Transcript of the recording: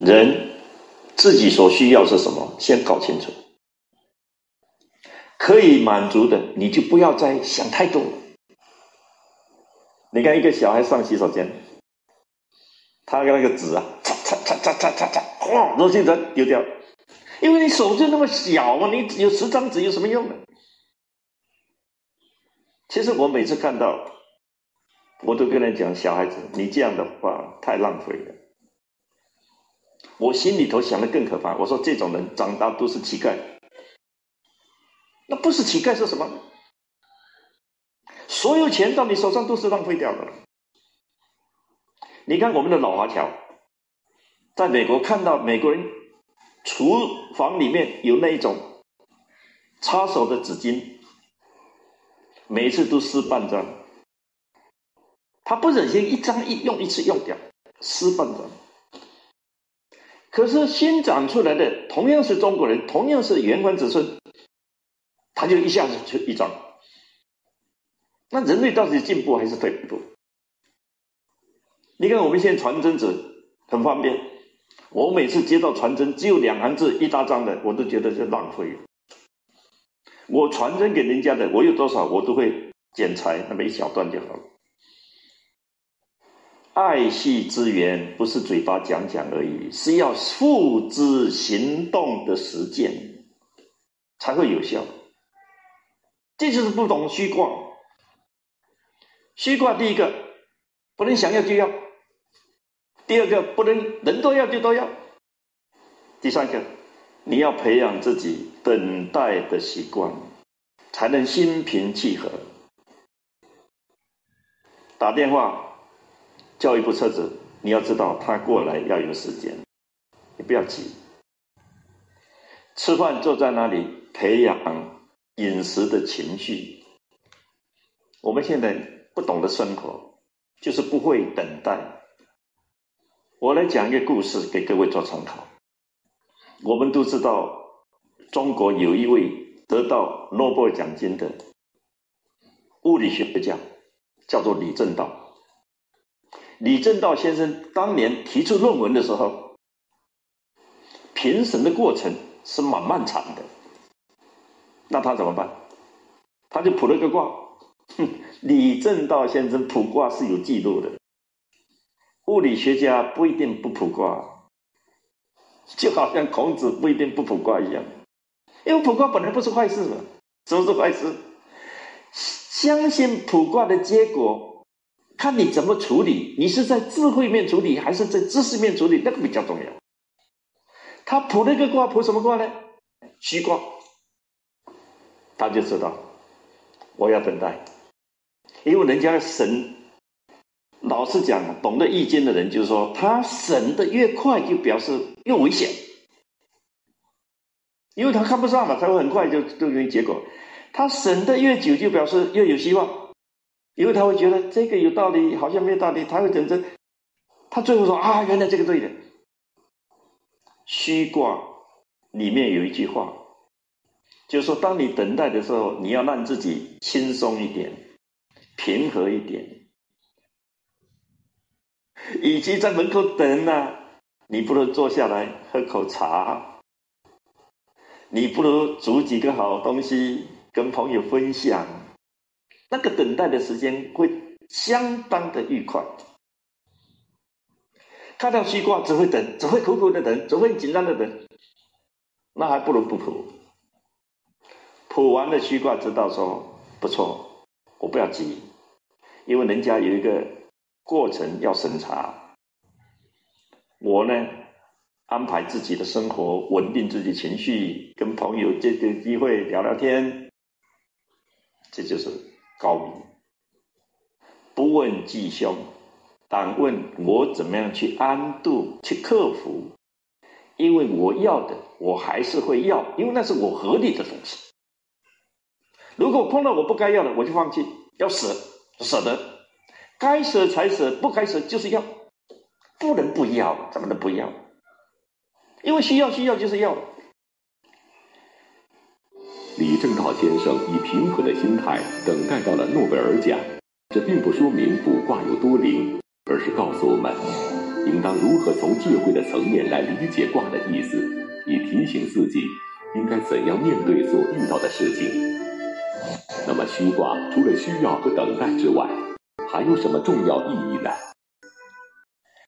人自己所需要是什么，先搞清楚。可以满足的，你就不要再想太多。你看一个小孩上洗手间，他那个纸啊，擦擦擦擦擦擦擦，哗，都现在丢掉，因为你手就那么小嘛，你有十张纸有什么用呢？其实我每次看到，我都跟他讲，小孩子，你这样的话太浪费了。我心里头想的更可怕，我说这种人长大都是乞丐。那不是乞丐是什么？所有钱到你手上都是浪费掉的。你看我们的老华侨，在美国看到美国人厨房里面有那一种擦手的纸巾，每一次都撕半张，他不忍心一张一用一次用掉，撕半张。可是新长出来的同样是中国人，同样是原还子孙。他就一下子就一张，那人类到底进步还是退步？你看我们现在传真纸很方便，我每次接到传真只有两行字一大张的，我都觉得是浪费。我传真给人家的，我有多少我都会剪裁那么一小段就好了。爱惜资源不是嘴巴讲讲而已，是要付之行动的实践才会有效。这就是不懂虚卦。虚卦第一个不能想要就要，第二个不能人都要就都要，第三个你要培养自己等待的习惯，才能心平气和。打电话叫一部车子，你要知道他过来要有时间，你不要急。吃饭坐在那里培养。饮食的情绪，我们现在不懂得生活，就是不会等待。我来讲一个故事给各位做参考。我们都知道，中国有一位得到诺贝尔奖金的物理学家，叫做李政道。李政道先生当年提出论文的时候，评审的过程是蛮漫长的。那他怎么办？他就卜了个卦。哼，李政道先生卜卦是有记录的。物理学家不一定不卜卦，就好像孔子不一定不卜卦一样。因为卜卦本来不是坏事嘛，什么是坏事？相信卜卦的结果，看你怎么处理。你是在智慧面处理，还是在知识面处理？那个比较重要。他卜了个卦，卜什么卦呢？虚卦。他就知道，我要等待，因为人家神，老是讲，懂得易经的人就是说，他审的越快，就表示越危险，因为他看不上嘛，他会很快就就给你结果。他审的越久，就表示越有希望，因为他会觉得这个有道理，好像没有道理，他会等着，他最后说啊，原来这个对的。虚卦里面有一句话。就是说，当你等待的时候，你要让自己轻松一点、平和一点，以及在门口等呢，你不如坐下来喝口茶，你不如煮几个好东西跟朋友分享，那个等待的时间会相当的愉快。看到西瓜只会等，只会苦苦的等，只会紧张的等，那还不如不苦。卜完了虚卦，知道说不错，我不要急，因为人家有一个过程要审查。我呢，安排自己的生活，稳定自己情绪，跟朋友借个机会聊聊天，这就是高明。不问吉凶，但问我怎么样去安度、去克服，因为我要的，我还是会要，因为那是我合理的东西。如果碰到我不该要的，我就放弃。要舍，舍得，该舍才舍，不该舍就是要，不能不要，怎么能不要？因为需要，需要就是要。李政道先生以平和的心态等待到了诺贝尔奖，这并不说明卜卦有多灵，而是告诉我们。应当如何从智慧的层面来理解卦的意思，以提醒自己应该怎样面对所遇到的事情。那么，虚卦除了需要和等待之外，还有什么重要意义呢？